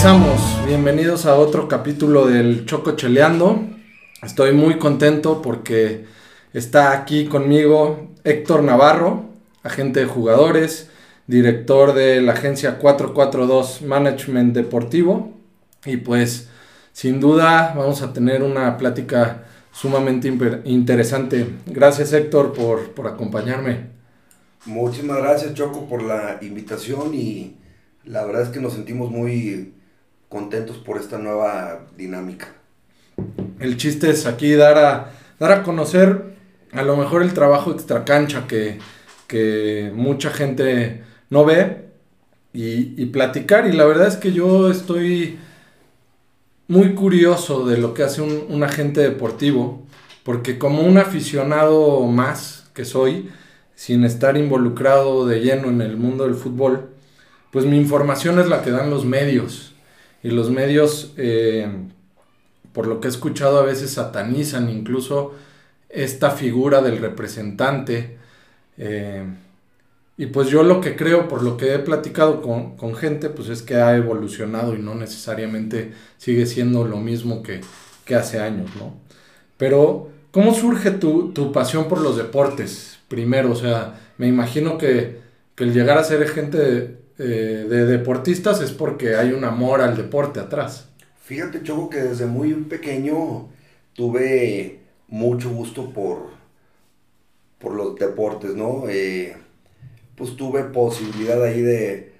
Regresamos, bienvenidos a otro capítulo del Choco Cheleando. Estoy muy contento porque está aquí conmigo Héctor Navarro, agente de jugadores, director de la agencia 442 Management Deportivo. Y pues sin duda vamos a tener una plática sumamente interesante. Gracias Héctor por, por acompañarme. Muchísimas gracias Choco por la invitación y la verdad es que nos sentimos muy contentos por esta nueva dinámica. El chiste es aquí dar a, dar a conocer a lo mejor el trabajo extracancha que, que mucha gente no ve y, y, platicar. Y la verdad es que yo estoy muy curioso de lo que hace un, un agente deportivo, porque como un aficionado más que soy, sin estar involucrado de lleno en el mundo del fútbol, pues mi información es la que dan los medios. Y los medios, eh, por lo que he escuchado, a veces satanizan incluso esta figura del representante. Eh, y pues yo lo que creo, por lo que he platicado con, gente, pues es que ha evolucionado y no necesariamente sigue siendo lo mismo que, hace años, ¿no? Pero, ¿cómo surge tu, tu, pasión por los deportes? Primero, o sea, me imagino que, que el llegar a ser gente eh, de deportistas es porque hay un amor al deporte atrás. Fíjate, Choco, que desde muy pequeño tuve mucho gusto por, por los deportes, ¿no? Eh, pues tuve posibilidad ahí de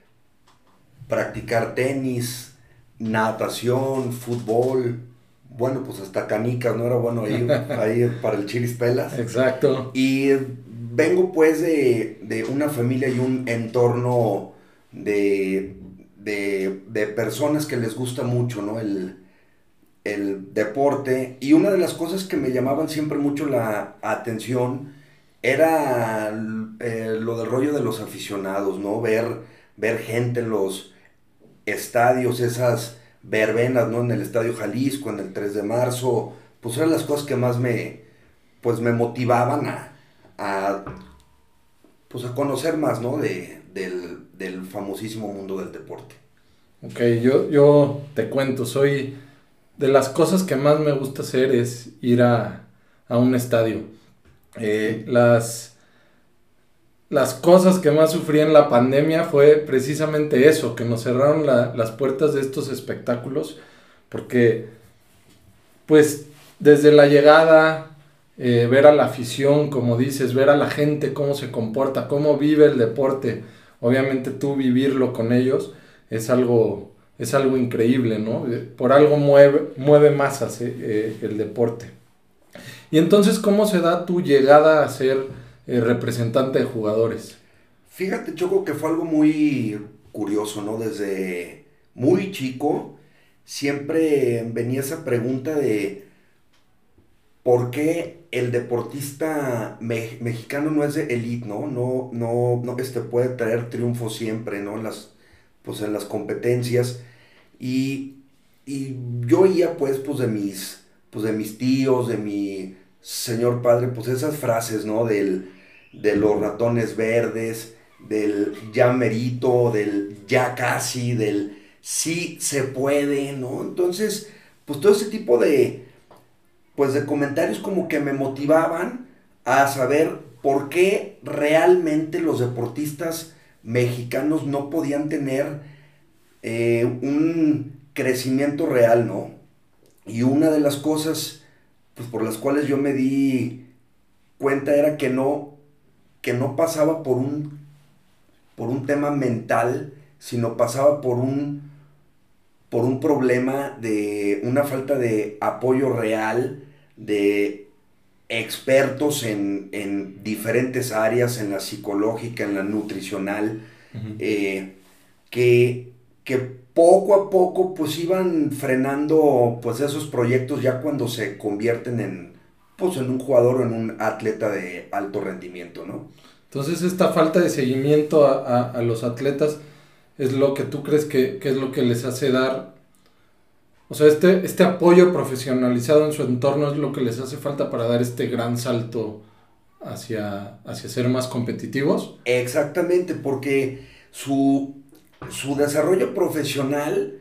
practicar tenis, natación, fútbol, bueno, pues hasta canicas, ¿no? Era bueno ahí, ahí para el chilis pelas. Exacto. Y vengo pues de, de una familia y un entorno de, de, personas que les gusta mucho, ¿no? El, deporte. Y una de las cosas que me llamaban siempre mucho la atención era eh, lo del rollo de los aficionados, ¿no? Ver, ver gente en los estadios, esas verbenas, ¿no? En el Estadio Jalisco, en el 3 de marzo, pues eran las cosas que más me, pues me motivaban a, a pues a conocer más, ¿no? De, del, del famosísimo mundo del deporte. Ok, yo, yo te cuento, soy de las cosas que más me gusta hacer es ir a, un estadio. Eh, las, las cosas que más sufrí en la pandemia fue precisamente eso, que nos cerraron las puertas de estos espectáculos, porque pues desde la llegada, eh, ver a la afición, como dices, ver a la gente, cómo se comporta, cómo vive el deporte, obviamente tú vivirlo con ellos es algo, es algo increíble, ¿no? Eh, por algo mueve, mueve masas eh, eh, el deporte. Y entonces, ¿cómo se da tu llegada a ser representante de jugadores? Fíjate, Choco, que fue algo muy curioso, ¿no? Desde muy chico siempre venía esa pregunta de ¿por qué el deportista mexicano no es de elite, ¿no? No, no, este, puede traer triunfo siempre, ¿no? En las, pues en las competencias. Y, yo oía, pues, pues de mis, pues de mis tíos, de mi señor padre, pues esas frases, ¿no? Del, de los ratones verdes, del ya merito, del ya casi, del sí se puede, ¿no? Entonces, pues todo ese tipo de, pues de comentarios como que me motivaban a saber por qué realmente los deportistas mexicanos no podían tener eh, un crecimiento real, ¿no? Y una de las cosas pues, por las cuales yo me di cuenta era que no, que no pasaba por un, por un tema mental, sino pasaba por un, por un problema de una falta de apoyo real, de expertos en, diferentes áreas, en la psicológica, en la nutricional, eh, que, que poco a poco pues iban frenando pues esos proyectos ya cuando se convierten en pues en un jugador o en un atleta de alto rendimiento, ¿no? Entonces esta falta de seguimiento a, los atletas es lo que tú crees que, que, es lo que les hace dar o sea, este, este apoyo profesionalizado en su entorno es lo que les hace falta para dar este gran salto hacia, hacia ser más competitivos. Exactamente, porque su, su desarrollo profesional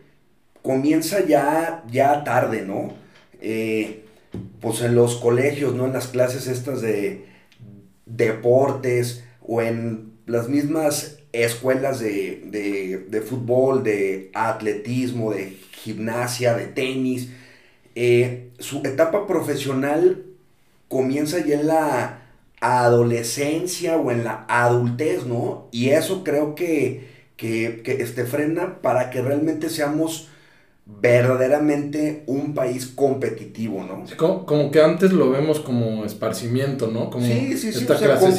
comienza ya, ya tarde, ¿no? Eh, pues en los colegios, ¿no? En las clases estas de deportes o en las mismas escuelas de, fútbol, de atletismo, de gimnasia, de tenis. Eh, su etapa profesional comienza ya en la adolescencia o en la adultez, ¿no? Y eso creo que, que, que este, frena para que realmente seamos verdaderamente un país competitivo, ¿no? como, que antes lo vemos como esparcimiento, ¿no? Como sí, sí, sí, esta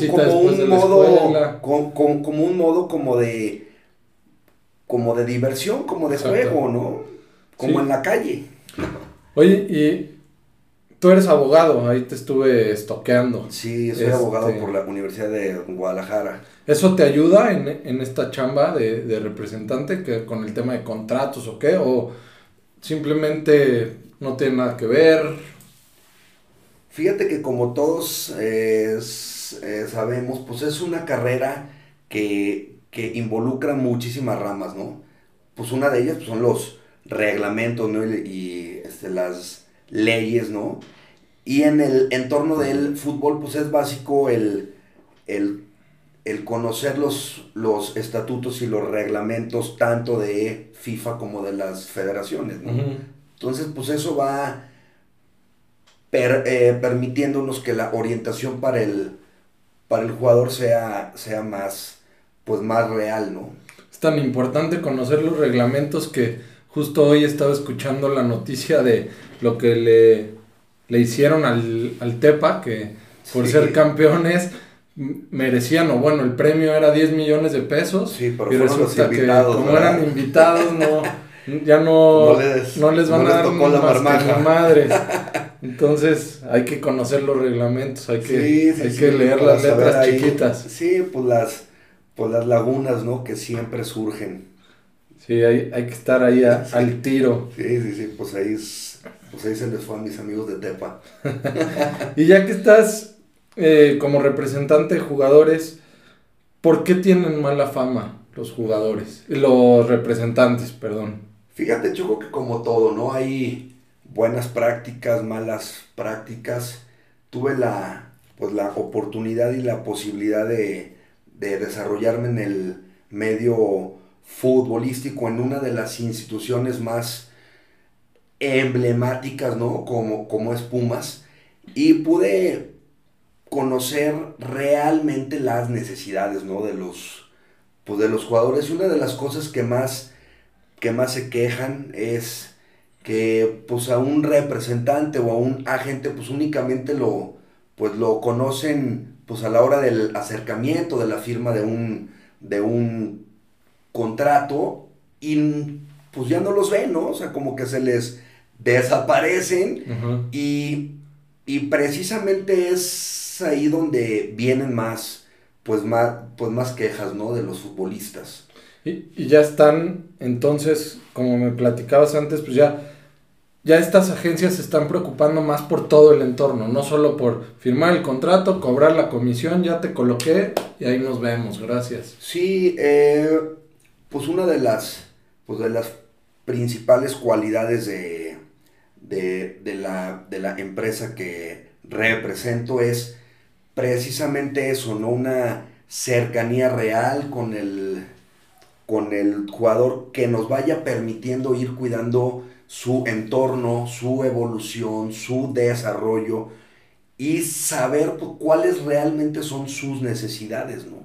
como, un modo, como un modo como de, como de diversión, como de juego, ¿no? Como en la calle. Oye, y tú eres abogado, ahí te estuve estoqueando. Sí, soy abogado este por la Universidad de Guadalajara. ¿Eso te ayuda en, en esta chamba de, de representante que con el tema de contratos o qué? ¿O simplemente no tiene nada que ver. Fíjate que como todos eh, eh, sabemos, pues es una carrera que, involucra muchísimas ramas, ¿no? Pues una de ellas pues, son los reglamentos, ¿no? Y, este, las leyes, ¿no? Y en el entorno del fútbol, pues es básico el, el el conocer los, los estatutos y los reglamentos tanto de FIFA como de las federaciones, ¿no? Entonces, pues eso va eh, permitiéndonos que la orientación para el, para el jugador sea, sea más, pues más real, ¿no? Es tan importante conocer los reglamentos que justo hoy estaba escuchando la noticia de lo que le, le hicieron al, al Tepa, que por ser campeones merecían, o bueno, el premio era 10 millones de pesos. Sí, pero y resulta que como eran invitados, no, ya no, no, les, van a dar más que madres. Entonces hay que conocer los reglamentos, hay que, hay que leer las letras chiquitas. Sí, pues las, pues las lagunas, ¿no? Que siempre surgen. Sí, hay, hay que estar ahí al tiro. Sí, sí, sí, pues ahí, pues ahí se les fue a mis amigos de Tepa. y ya que estás eh, como representante de jugadores, ¿por qué tienen mala fama los jugadores? Los representantes, perdón. Fíjate, Choco, que como todo, ¿no? Hay buenas prácticas, malas prácticas. Tuve la, pues, la oportunidad y la posibilidad de, de desarrollarme en el medio futbolístico en una de las instituciones más emblemáticas, ¿no? Como, como es Pumas. Y pude conocer realmente las necesidades, ¿no? De los, pues de los jugadores. Y una de las cosas que más, que más se quejan es que pues a un representante o a un agente pues únicamente lo, pues lo conocen pues a la hora del acercamiento, de la firma de un, de un contrato y pues ya no los ven, ¿no? O sea, como que se les desaparecen y, y precisamente es ahí donde vienen más, pues más, pues más quejas, ¿no? De los futbolistas. Y, ya están, entonces, como me platicabas antes, pues ya, ya estas agencias se están preocupando más por todo el entorno, no solo por firmar el contrato, cobrar la comisión, ya te coloqué y ahí nos vemos, gracias. Sí, eh, pues una de las, pues de las principales cualidades de, de, de, la, de la empresa que represento es precisamente eso, ¿no? Una cercanía real con el, con el jugador que nos vaya permitiendo ir cuidando su entorno, su evolución, su desarrollo y saber pues, cuáles realmente son sus necesidades, ¿no?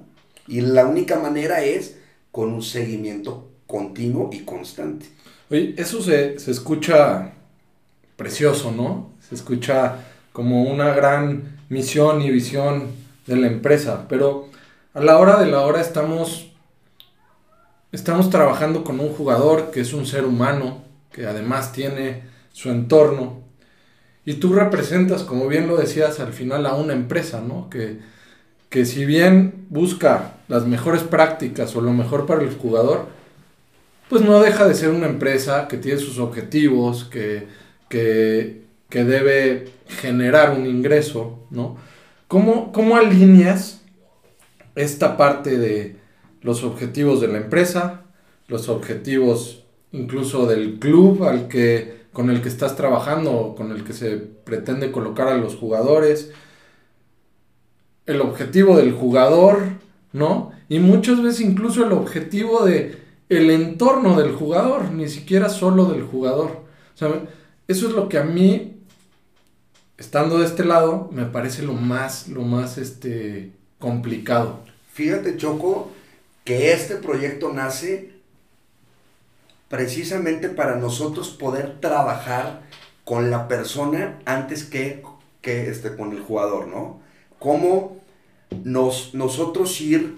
Y la única manera es con un seguimiento continuo y constante. Oye, eso se, se escucha precioso, ¿no? Se escucha como una gran misión y visión de la empresa, pero a la hora de la hora estamos estamos trabajando con un jugador que es un ser humano, que además tiene su entorno y tú representas, como bien lo decías, al final a una empresa, ¿no? Que, que si bien busca las mejores prácticas o lo mejor para el jugador, pues no deja de ser una empresa que tiene sus objetivos, que, que, que debe generar un ingreso, ¿no? ¿Cómo, ¿Cómo, alineas esta parte de los objetivos de la empresa, los objetivos incluso del club al que con el que estás trabajando con el que se pretende colocar a los jugadores, el objetivo del jugador, ¿no? Y muchas veces incluso el objetivo de el entorno del jugador, ni siquiera solo del jugador. O sea, eso es lo que a mí, estando de este lado, me parece lo más, lo más este, complicado. Fíjate, Choco, que este proyecto nace precisamente para nosotros poder trabajar con la persona antes que, que este, con el jugador, ¿no? Cómo nos, nosotros ir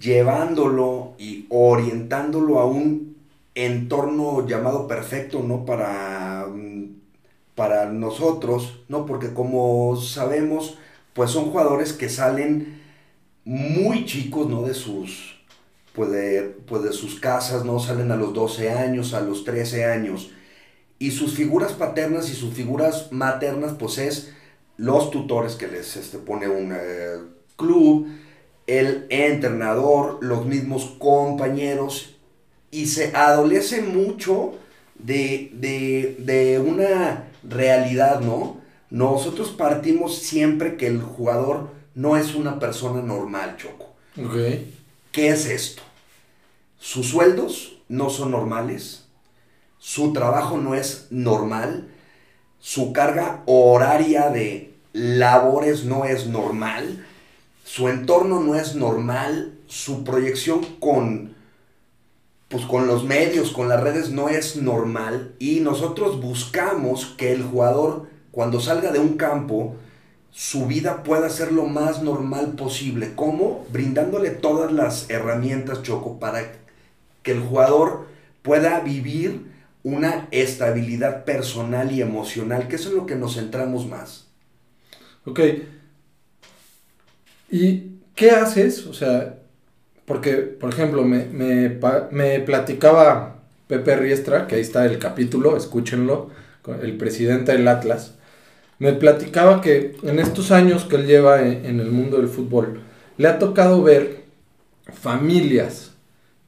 llevándolo y orientándolo a un entorno llamado perfecto, ¿no? Para, para nosotros, ¿no? Porque como sabemos, pues son jugadores que salen muy chicos, ¿no? De sus, pues de, pues de sus casas, ¿no? Salen a los 12 años, a los 13 años. Y sus figuras paternas y sus figuras maternas, pues es los tutores que les este, pone un eh, club, el entrenador, los mismos compañeros, y se adolece mucho de, de una realidad, ¿no? Nosotros partimos siempre que el jugador no es una persona normal, Choco. Okay. ¿Qué es esto? Sus sueldos no son normales, su trabajo no es normal, su carga horaria de labores no es normal, su entorno no es normal, su proyección con, pues con los medios, con las redes no es normal y nosotros buscamos que el jugador cuando salga de un campo su vida pueda ser lo más normal posible. ¿Cómo? Brindándole todas las herramientas, Choco, para que el jugador pueda vivir una estabilidad personal y emocional, que eso es lo que nos centramos más. Ok, ¿Y qué haces? O sea, porque, por ejemplo, me, me, platicaba Pepe Riestra, que ahí está el capítulo, escúchenlo, el presidente del Atlas, me platicaba que en estos años que él lleva en, en el mundo del fútbol, le ha tocado ver familias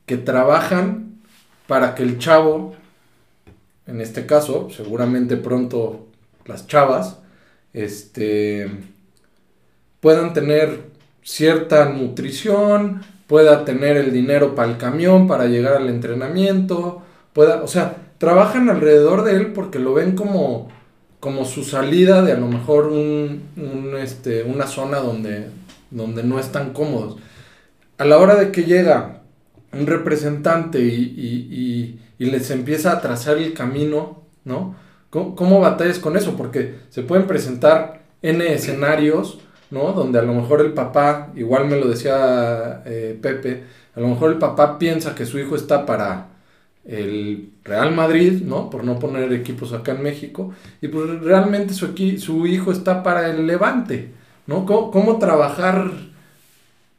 que trabajan para que el chavo, en este caso, seguramente pronto las chavas, este, puedan tener cierta nutrición, pueda tener el dinero para el camión, para llegar al entrenamiento, pueda, o sea, trabajan alrededor de él porque lo ven como, como su salida de a lo mejor un, este, una zona donde, donde no están cómodos. A la hora de que llega un representante y, les empieza a trazar el camino, ¿no? ¿Cómo, ¿Cómo batallas con eso? Porque se pueden presentar N escenarios ¿no? Donde a lo mejor el papá, igual me lo decía eh, Pepe, a lo mejor el papá piensa que su hijo está para el Real Madrid, ¿no? Por no poner equipos acá en México, y pues realmente su, su hijo está para el Levante, ¿no? ¿Cómo, trabajar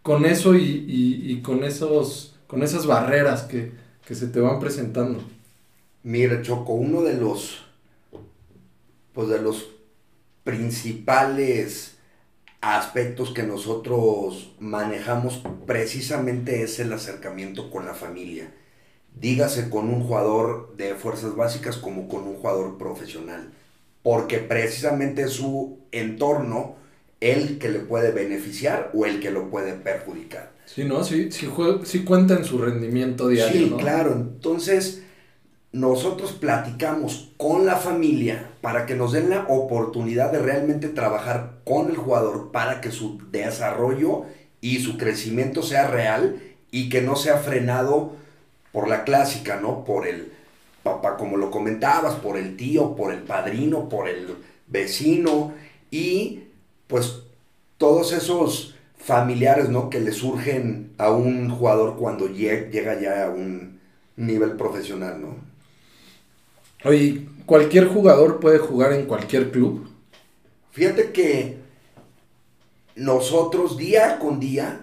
con eso y, con, esos, con esas barreras que, que se te van presentando? Mira, Choco, uno de los, pues de los principales aspectos que nosotros manejamos precisamente es el acercamiento con la familia. Dígase con un jugador de fuerzas básicas como con un jugador profesional. Porque precisamente es su entorno el que le puede beneficiar o el que lo puede perjudicar. Sí, ¿no? Sí, sí, cuenta en su rendimiento diario. Sí, claro. Entonces, nosotros platicamos con la familia para que nos den la oportunidad de realmente trabajar con el jugador para que su desarrollo y su crecimiento sea real y que no sea frenado por la clásica, ¿no? Por el papá, como lo comentabas, por el tío, por el padrino, por el vecino y pues todos esos familiares, ¿no? Que le surgen a un jugador cuando llega ya a un nivel profesional, ¿no? Oye, ¿cualquier jugador puede jugar en cualquier club? Fíjate que nosotros día con día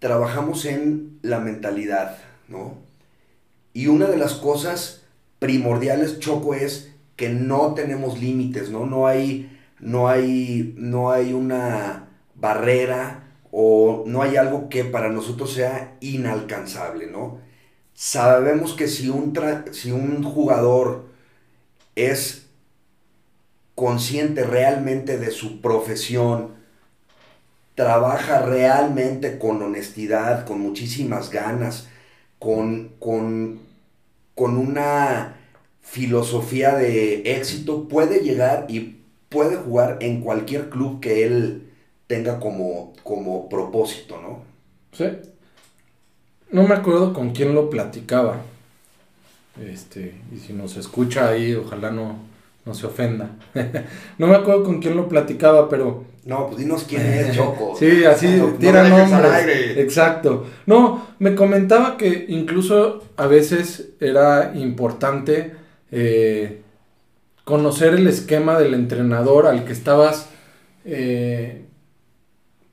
trabajamos en la mentalidad, ¿no? Y una de las cosas primordiales, Choco, es que no tenemos límites, ¿no? No hay, no hay, no hay una barrera o no hay algo que para nosotros sea inalcanzable, ¿no? Sabemos que si un, si un jugador es consciente realmente de su profesión, trabaja realmente con honestidad, con muchísimas ganas, con, con, con una filosofía de éxito, puede llegar y puede jugar en cualquier club que él tenga como, como propósito, ¿no? Sí. No me acuerdo con quién lo platicaba. Este, y si nos escucha ahí, ojalá no, no se ofenda. no me acuerdo con quién lo platicaba, pero... No, pues dinos quién es Choco. sí, así, tira nombres. Exacto. No, me comentaba que incluso a veces era importante eh, conocer el esquema del entrenador al que estabas eh,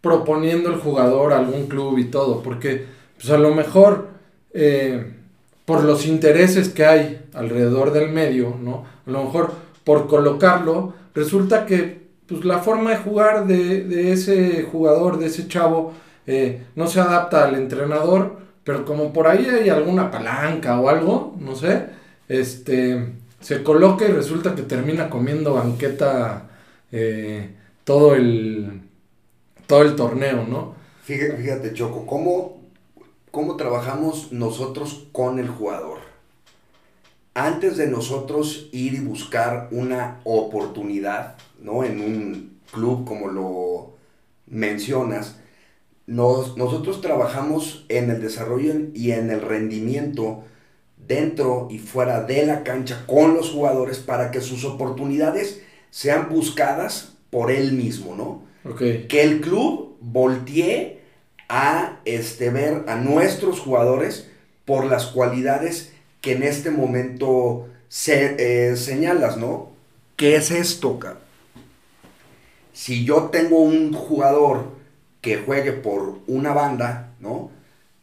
proponiendo el jugador a algún club y todo, porque pues a lo mejor eh, por los intereses que hay alrededor del medio, ¿no? A lo mejor por colocarlo, resulta que pues, la forma de jugar de, ese jugador, de ese chavo, eh, no se adapta al entrenador, pero como por ahí hay alguna palanca o algo, no sé, este, se coloca y resulta que termina comiendo banqueta eh, todo el todo el torneo, ¿no? Fíjate Choco, ¿cómo, ¿cómo trabajamos nosotros con el jugador? Antes de nosotros ir y buscar una oportunidad, ¿no? En un club como lo mencionas, nos, nosotros trabajamos en el desarrollo y en el rendimiento dentro y fuera de la cancha con los jugadores para que sus oportunidades sean buscadas por él mismo, ¿no? Que el club voltee a este, ver a nuestros jugadores por las cualidades que en este momento se, eh, señalas, ¿no? ¿Qué es esto, Si yo tengo un jugador que juegue por una banda, ¿no?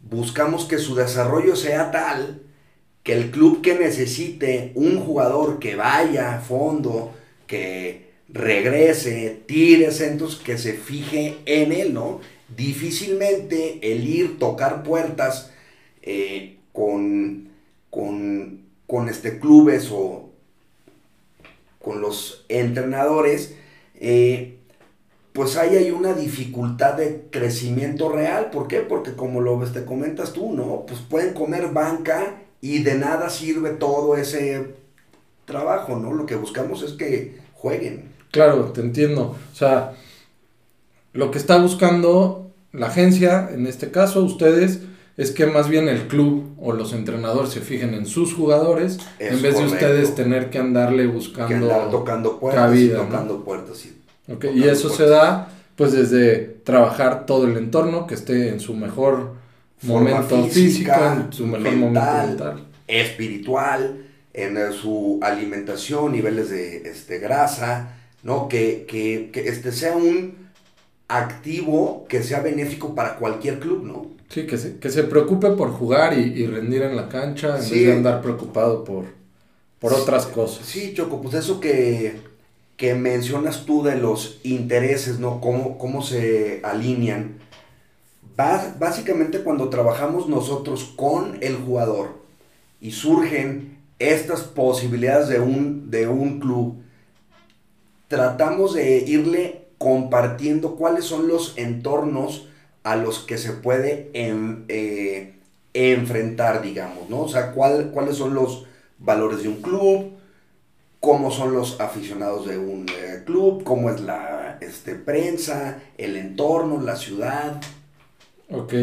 Buscamos que su desarrollo sea tal que el club que necesite un jugador que vaya a fondo, que regrese, tire centros, que se fije en él, ¿no? Difícilmente el ir, tocar puertas eh, con, con, con este, clubes o con los entrenadores, eh, pues ahí hay una dificultad de crecimiento real. ¿Por qué? Porque como lo te comentas tú, ¿no? Pues pueden comer banca y de nada sirve todo ese trabajo, ¿no? Lo que buscamos es que jueguen. Claro, te entiendo. O sea, lo que está buscando la agencia, en este caso ustedes, es que más bien el club o los entrenadores se fijen en sus jugadores en vez de ustedes tener que andarle buscando tocando puertas y tocando puertas y eso se da pues desde trabajar todo el entorno que esté en su mejor momento físico, en su mejor momento mental, espiritual, en su alimentación, niveles de este, grasa, ¿no? Que, que, que este sea un activo que sea benéfico para cualquier club, ¿no? Sí, que se, que se preocupe por jugar y, rendir en la cancha en vez de andar preocupado por, por otras cosas. Sí, Choco, pues eso que, que mencionas tú de los intereses, ¿no? Cómo, cómo se alinean. básicamente cuando trabajamos nosotros con el jugador y surgen estas posibilidades de un, de un club tratamos de irle compartiendo cuáles son los entornos a los que se puede eh, enfrentar, digamos, ¿no? O sea, cuáles son los valores de un club, cómo son los aficionados de un eh, club, cómo es la este, prensa, el entorno, la ciudad. Ok.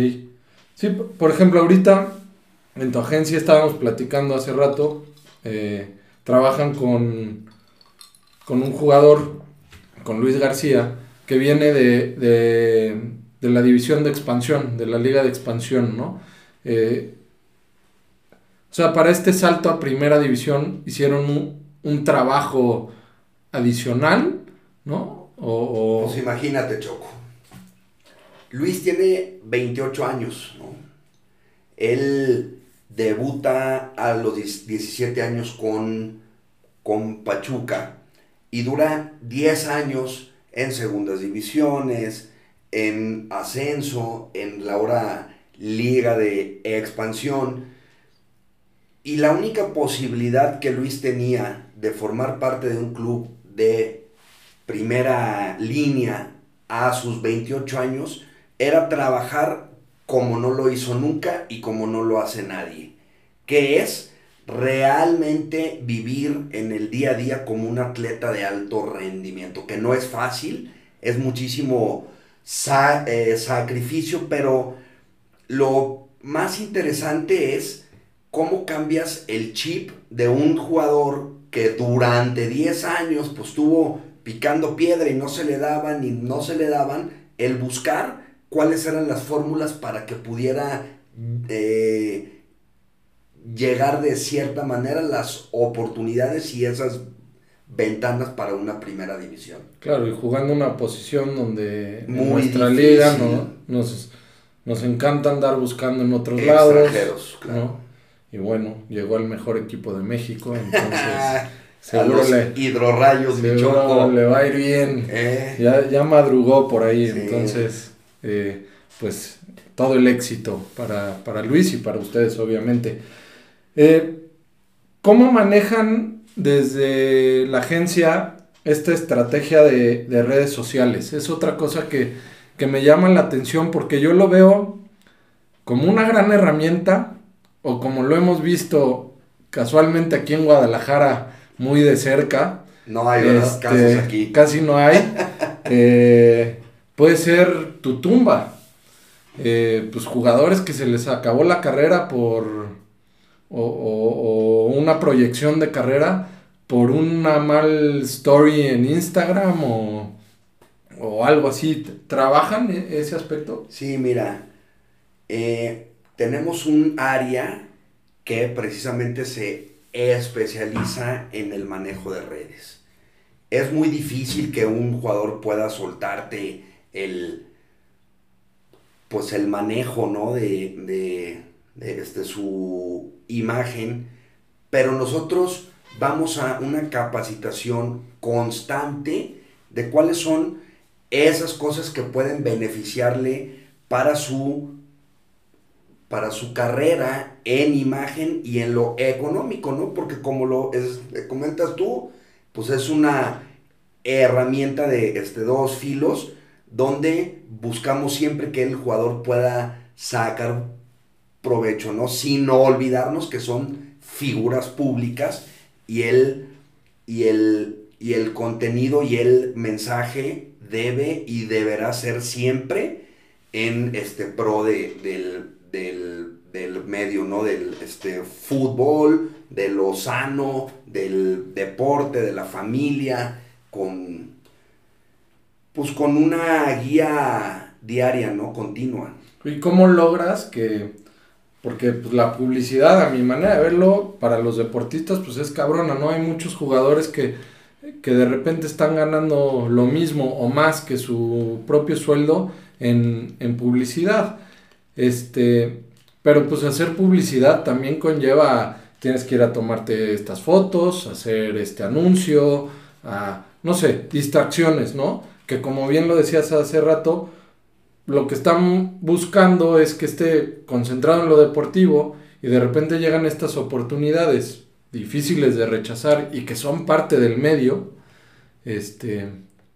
Sí, por ejemplo, ahorita en tu agencia estábamos platicando hace rato, eh, trabajan con con un jugador, con Luis García, que viene de, la división de expansión, de la liga de expansión, ¿no? Eh, o sea, para este salto a primera división hicieron un, trabajo adicional, ¿no? O, Pues imagínate, Choco. Luis tiene 28 años, ¿no? Él debuta a los 17 años con, con Pachuca y dura 10 años en segundas divisiones, en ascenso, en la hora liga de expansión. Y la única posibilidad que Luis tenía de formar parte de un club de primera línea a sus 28 años era trabajar como no lo hizo nunca y como no lo hace nadie, que es realmente vivir en el día a día como un atleta de alto rendimiento, que no es fácil, es muchísimo eh, sacrificio, pero lo más interesante es cómo cambias el chip de un jugador que durante 10 años pues estuvo picando piedra y no se le daban y no se le daban, el buscar cuáles eran las fórmulas para que pudiera eh, llegar de cierta manera las oportunidades y esas ventanas para una primera división. Claro, y jugando una posición donde Muy en nuestra liga ¿no? nos, nos encanta andar buscando en otros lados. Claro. Y bueno, llegó el mejor equipo de México, entonces seguro le, hidrorrayos, seguro le va a ir bien. Eh. Ya, ya madrugó por ahí, entonces eh, pues todo el éxito para, para, Luis y para ustedes obviamente. Eh, ¿Cómo manejan desde la agencia esta estrategia de, de redes sociales? Es otra cosa que, que me llama la atención porque yo lo veo como una gran herramienta o como lo hemos visto casualmente aquí en Guadalajara muy de cerca. No hay este, casos aquí. Casi no hay. eh, puede ser tu tumba. Eh, pues jugadores que se les acabó la carrera por. O, o, una proyección de carrera por una mal story en Instagram o, o algo así. ¿Trabajan e-, ese aspecto? Sí, mira. Eh, tenemos un área que precisamente se especializa en el manejo de redes. Es muy difícil que un jugador pueda soltarte el, pues el manejo, ¿no? De, de, este, su imagen, pero nosotros vamos a una capacitación constante de cuáles son esas cosas que pueden beneficiarle para su para su carrera en imagen y en lo económico, ¿no? Porque como lo comentas tú, pues es una herramienta de este, dos filos donde buscamos siempre que el jugador pueda sacar provecho, ¿no? Sin olvidarnos que son figuras públicas y el, y el, y el contenido y el mensaje debe y deberá ser siempre en este pro de, del, del, medio, ¿no? Del este, fútbol, de lo sano, del deporte, de la familia, con, pues con una guía diaria, ¿no? Continua. ¿Y cómo logras que, porque pues, la publicidad, a mi manera de verlo, para los deportistas, pues es cabrona, ¿no? Hay muchos jugadores que, que de repente están ganando lo mismo o más que su propio sueldo en, en publicidad. Este, pero pues hacer publicidad también conlleva, tienes que ir a tomarte estas fotos, hacer este anuncio, a, no sé, distracciones, ¿no? Que como bien lo decías hace rato, lo que están buscando es que esté concentrado en lo deportivo y de repente llegan estas oportunidades difíciles de rechazar y que son parte del medio, este,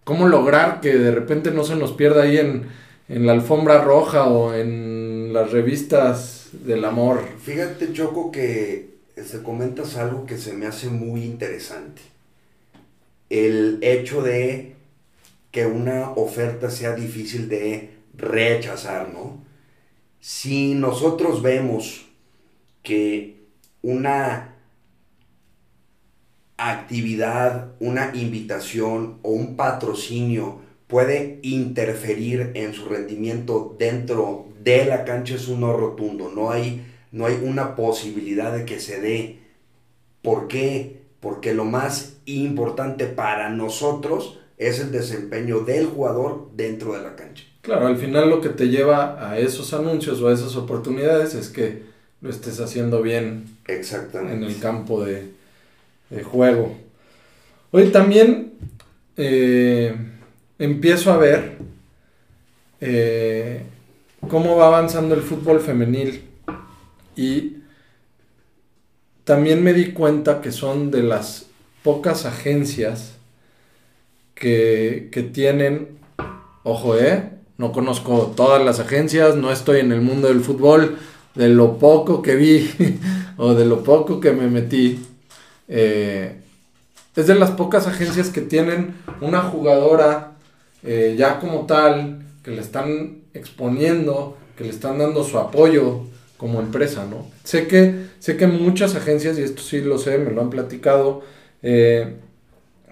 cómo lograr que de repente no se nos pierda ahí en, en la alfombra roja o en las revistas del amor. Fíjate, Choco, que se comentas algo que se me hace muy interesante. El hecho de que una oferta sea difícil de rechazar, ¿no? Si nosotros vemos que una actividad, una invitación o un patrocinio puede interferir en su rendimiento dentro de la cancha es un no rotundo, no hay, no hay una posibilidad de que se dé. ¿Por qué? Porque lo más importante para nosotros es el desempeño del jugador dentro de la cancha. Claro, al final lo que te lleva a esos anuncios o a esas oportunidades es que lo estés haciendo bien Exactamente. en el campo de, juego. Hoy también eh, empiezo a ver eh, cómo va avanzando el fútbol femenil y también me di cuenta que son de las pocas agencias que, que tienen, ojo, eh, no conozco todas las agencias, no estoy en el mundo del fútbol, de lo poco que vi o de lo poco que me metí, eh, es de las pocas agencias que tienen una jugadora eh, ya como tal, que le están exponiendo, que le están dando su apoyo como empresa, ¿no? Sé que, sé que muchas agencias, y esto sí lo sé, me lo han platicado, eh,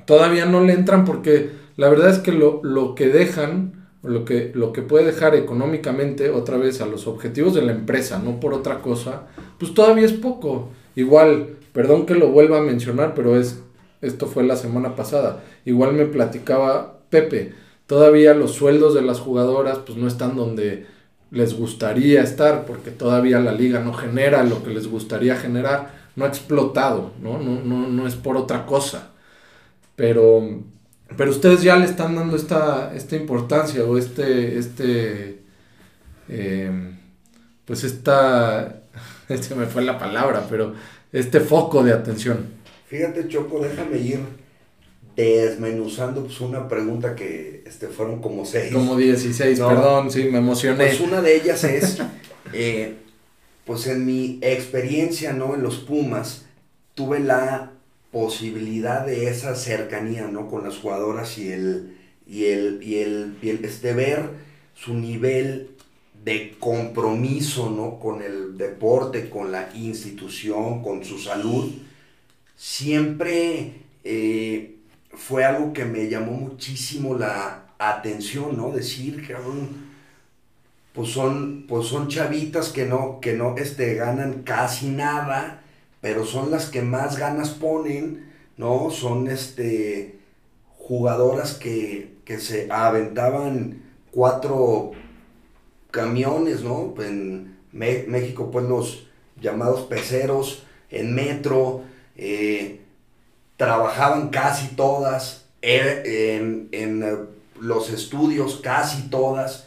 todavía no le entran porque la verdad es que lo, lo que dejan, lo que, lo que puede dejar económicamente otra vez a los objetivos de la empresa, no por otra cosa, pues todavía es poco. Igual, perdón que lo vuelva a mencionar, pero es, esto fue la semana pasada. Igual me platicaba Pepe, todavía los sueldos de las jugadoras pues no están donde les gustaría estar, porque todavía la liga no genera lo que les gustaría generar, no ha explotado, ¿no? No, no, no es por otra cosa. Pero, pero ustedes ya le están dando esta, esta importancia o este, este, em, pues esta, se me fue la palabra, pero este foco de atención. Fíjate, Choco, déjame ir desmenuzando pues, una pregunta que este, fueron como seis. Como 16, perdón, sí, me emocioné. Pues una de ellas es, eh, pues en mi experiencia, ¿no? En los Pumas, tuve la posibilidad de esa cercanía, ¿no? Con las jugadoras y el, y el, y el, y este, ver su nivel de compromiso, ¿no? Con el deporte, con la institución, con su salud, siempre eh, fue algo que me llamó muchísimo la atención, ¿no? Decir, cabrón, pues son, pues son chavitas que no, que no este, ganan casi nada, pero son las que más ganas ponen, ¿no? Son este, jugadoras que, que se aventaban cuatro camiones, ¿no? En México, pues los llamados peceros, en metro, eh, trabajaban casi todas, eh, en, en eh, los estudios casi todas,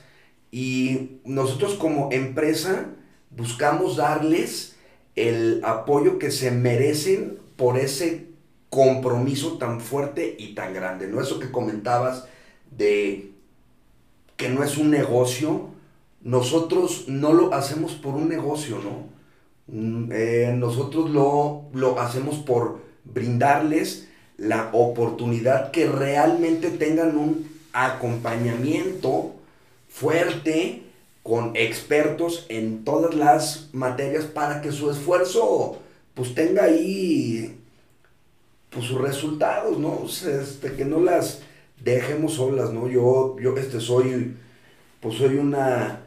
y nosotros como empresa buscamos darles el apoyo que se merecen por ese compromiso tan fuerte y tan grande. No eso que comentabas de que no es un negocio, nosotros no lo hacemos por un negocio, ¿no? Mm, eh, nosotros lo, lo hacemos por brindarles la oportunidad que realmente tengan un acompañamiento fuerte con expertos en todas las materias para que su esfuerzo pues tenga ahí pues sus resultados, ¿no? Este, que no las dejemos solas, ¿no? Yo, yo este, soy, pues soy una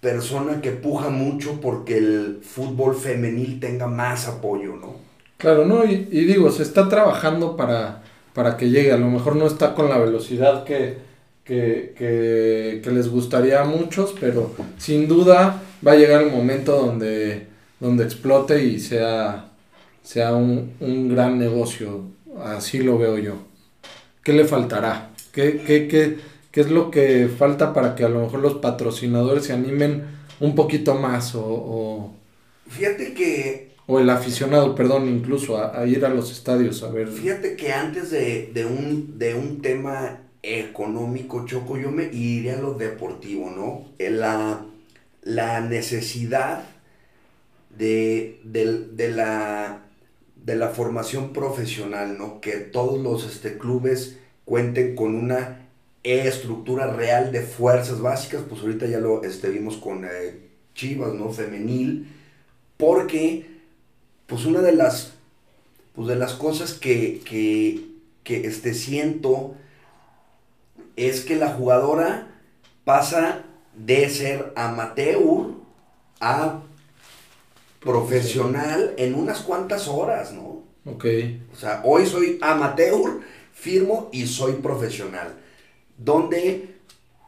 persona que puja mucho porque el fútbol femenil tenga más apoyo, ¿no? Claro, ¿no? Y, digo, se está trabajando para, para que llegue, a lo mejor no está con la velocidad que, que, les gustaría a muchos, pero sin duda va a llegar el momento donde, donde explote y sea, sea un, un gran negocio, así lo veo yo. ¿Qué le faltará? ¿Qué, qué, qué, ¿Qué es lo que falta para que a lo mejor los patrocinadores se animen un poquito más o... Fíjate que... O el aficionado, perdón, incluso a, ir a los estadios a ver. Fíjate que antes de, un, de un tema económico, Choco, yo me iría a lo deportivo, ¿no? La, la necesidad de, la, de la formación profesional, ¿no? Que todos los este, clubes cuenten con una estructura real de fuerzas básicas, pues ahorita ya lo este, vimos con eh, Chivas, ¿no? Femenil, porque, pues una de las, pues de las cosas que, que, que este, siento es que la jugadora pasa de ser amateur a profesional en unas cuantas horas, ¿no? Ok. O sea, hoy soy amateur, firmo y soy profesional donde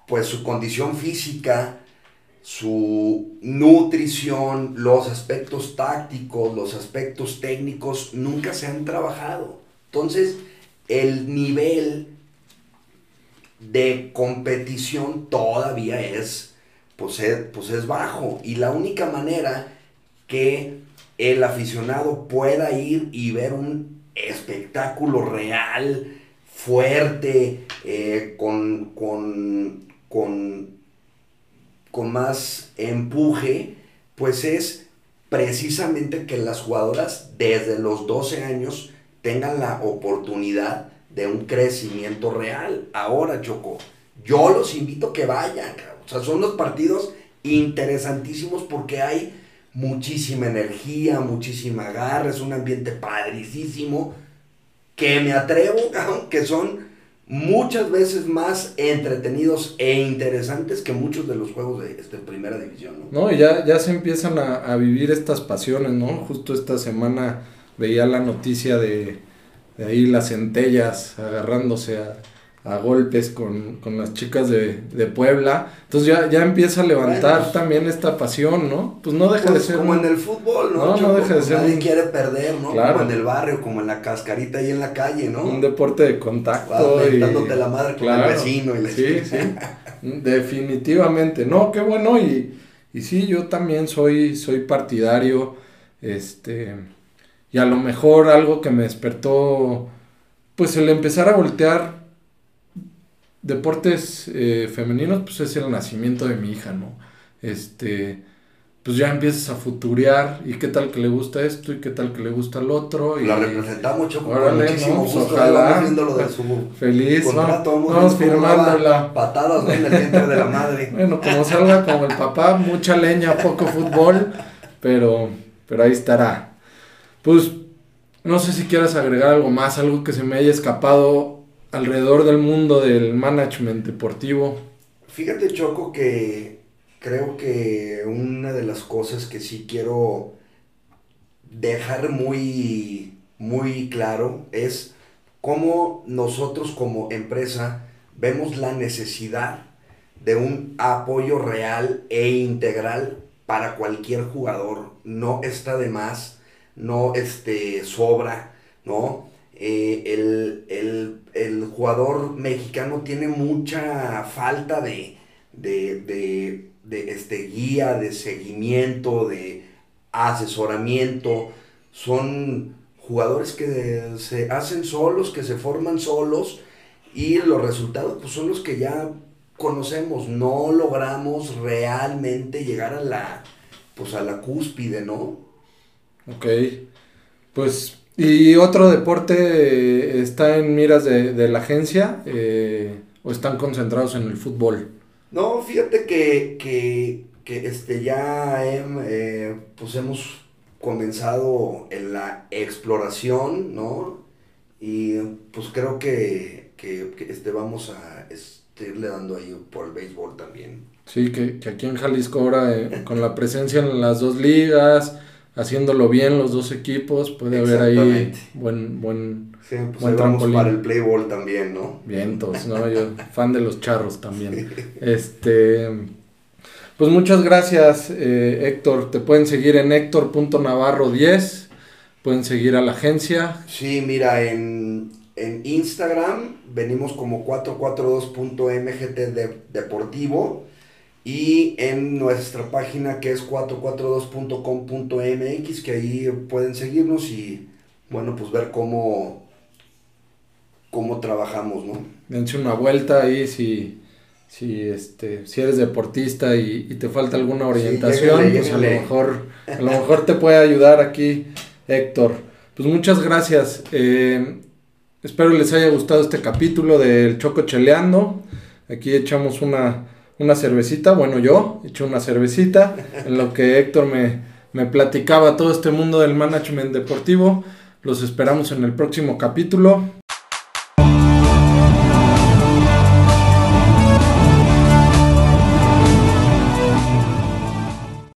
pues su condición física, su nutrición, los aspectos tácticos, los aspectos técnicos nunca se han trabajado. Entonces, el nivel de competición todavía es, pues es, pues es bajo. Y la única manera que el aficionado pueda ir y ver un espectáculo real, fuerte, eh, con, con, con, con más empuje, pues es precisamente que las jugadoras desde los 12 años tengan la oportunidad de un crecimiento real. Ahora, Choco, yo los invito a que vayan. O sea, son los partidos interesantísimos porque hay muchísima energía, muchísima garra, es un ambiente padricísimo que me atrevo, que son muchas veces más entretenidos e interesantes que muchos de los juegos de este, primera división. No, no y ya, ya se empiezan a, a, vivir estas pasiones, ¿no? Justo esta semana veía la noticia de, de ahí las centellas agarrándose a, a golpes con, con las chicas de, de, Puebla. Entonces ya, ya empieza a levantar bueno, también esta pasión, ¿no? Pues no deja pues de ser. Como un... en el fútbol, ¿no? No, no deja de ser. Nadie un... quiere perder, ¿no? Claro. Como en el barrio, como en la cascarita y en la calle, ¿no? Un deporte de contacto. y... dándote la madre con claro. el vecino y la Sí, sí. Definitivamente. No, qué bueno. Y, y sí, yo también soy, soy partidario. Este. Y a lo mejor algo que me despertó. Pues el empezar a voltear deportes eh, femeninos, pues es el nacimiento de mi hija, ¿no? Este, pues ya empiezas a futurear y qué tal que le gusta esto y qué tal que le gusta el otro. Y, la representamos mucho con muchísimo no, gusto. Ojalá. Viéndolo de su Feliz, contrato, vamos, vamos firmándola. Patadas ¿no? en el vientre de la madre. bueno, como salga como el papá, mucha leña, poco fútbol, pero, pero ahí estará. Pues, no sé si quieras agregar algo más, algo que se me haya escapado alrededor del mundo del management deportivo? Fíjate, Choco, que creo que una de las cosas que sí quiero dejar muy, muy claro es cómo nosotros como empresa vemos la necesidad de un apoyo real e integral para cualquier jugador. No está de más, no este, sobra, ¿no? Eh, el, el, el, jugador mexicano tiene mucha falta de, de, de, de, este, guía, de seguimiento, de asesoramiento. Son jugadores que se hacen solos, que se forman solos y los resultados pues, son los que ya conocemos. No logramos realmente llegar a la, pues, a la cúspide, ¿no? Ok, pues ¿Y otro deporte eh, está en miras de, de la agencia eh, o están concentrados en el fútbol? No, fíjate que, que, que este, ya eh, pues hemos comenzado en la exploración, ¿no? Y pues creo que, que, que este, vamos a este, irle dando ahí por el béisbol también. Sí, que, que aquí en Jalisco ahora con la presencia en las dos ligas haciéndolo bien los dos equipos, puede haber ahí buen, buen, sí, pues buen trampolín. para el playball también, ¿no? Vientos, ¿no? Yo fan de los charros también. Este, pues muchas gracias, eh, Héctor. Te pueden seguir en héctor.navarro10, pueden seguir a la agencia. Sí, mira, en, en Instagram venimos como 442.mgt de, deportivo y en nuestra página que es 442.com.mx, que ahí pueden seguirnos y, bueno, pues ver cómo, cómo trabajamos, ¿no? Dense una vuelta ahí si, si, este, si eres deportista y, y te falta alguna orientación, sí, pues a lo, mejor, a lo mejor te puede ayudar aquí Héctor. Pues muchas gracias. Eh, espero les haya gustado este capítulo del Choco Cheleando. Aquí echamos una una cervecita, bueno yo eché una cervecita, en lo que Héctor me, me platicaba todo este mundo del management deportivo. Los esperamos en el próximo capítulo.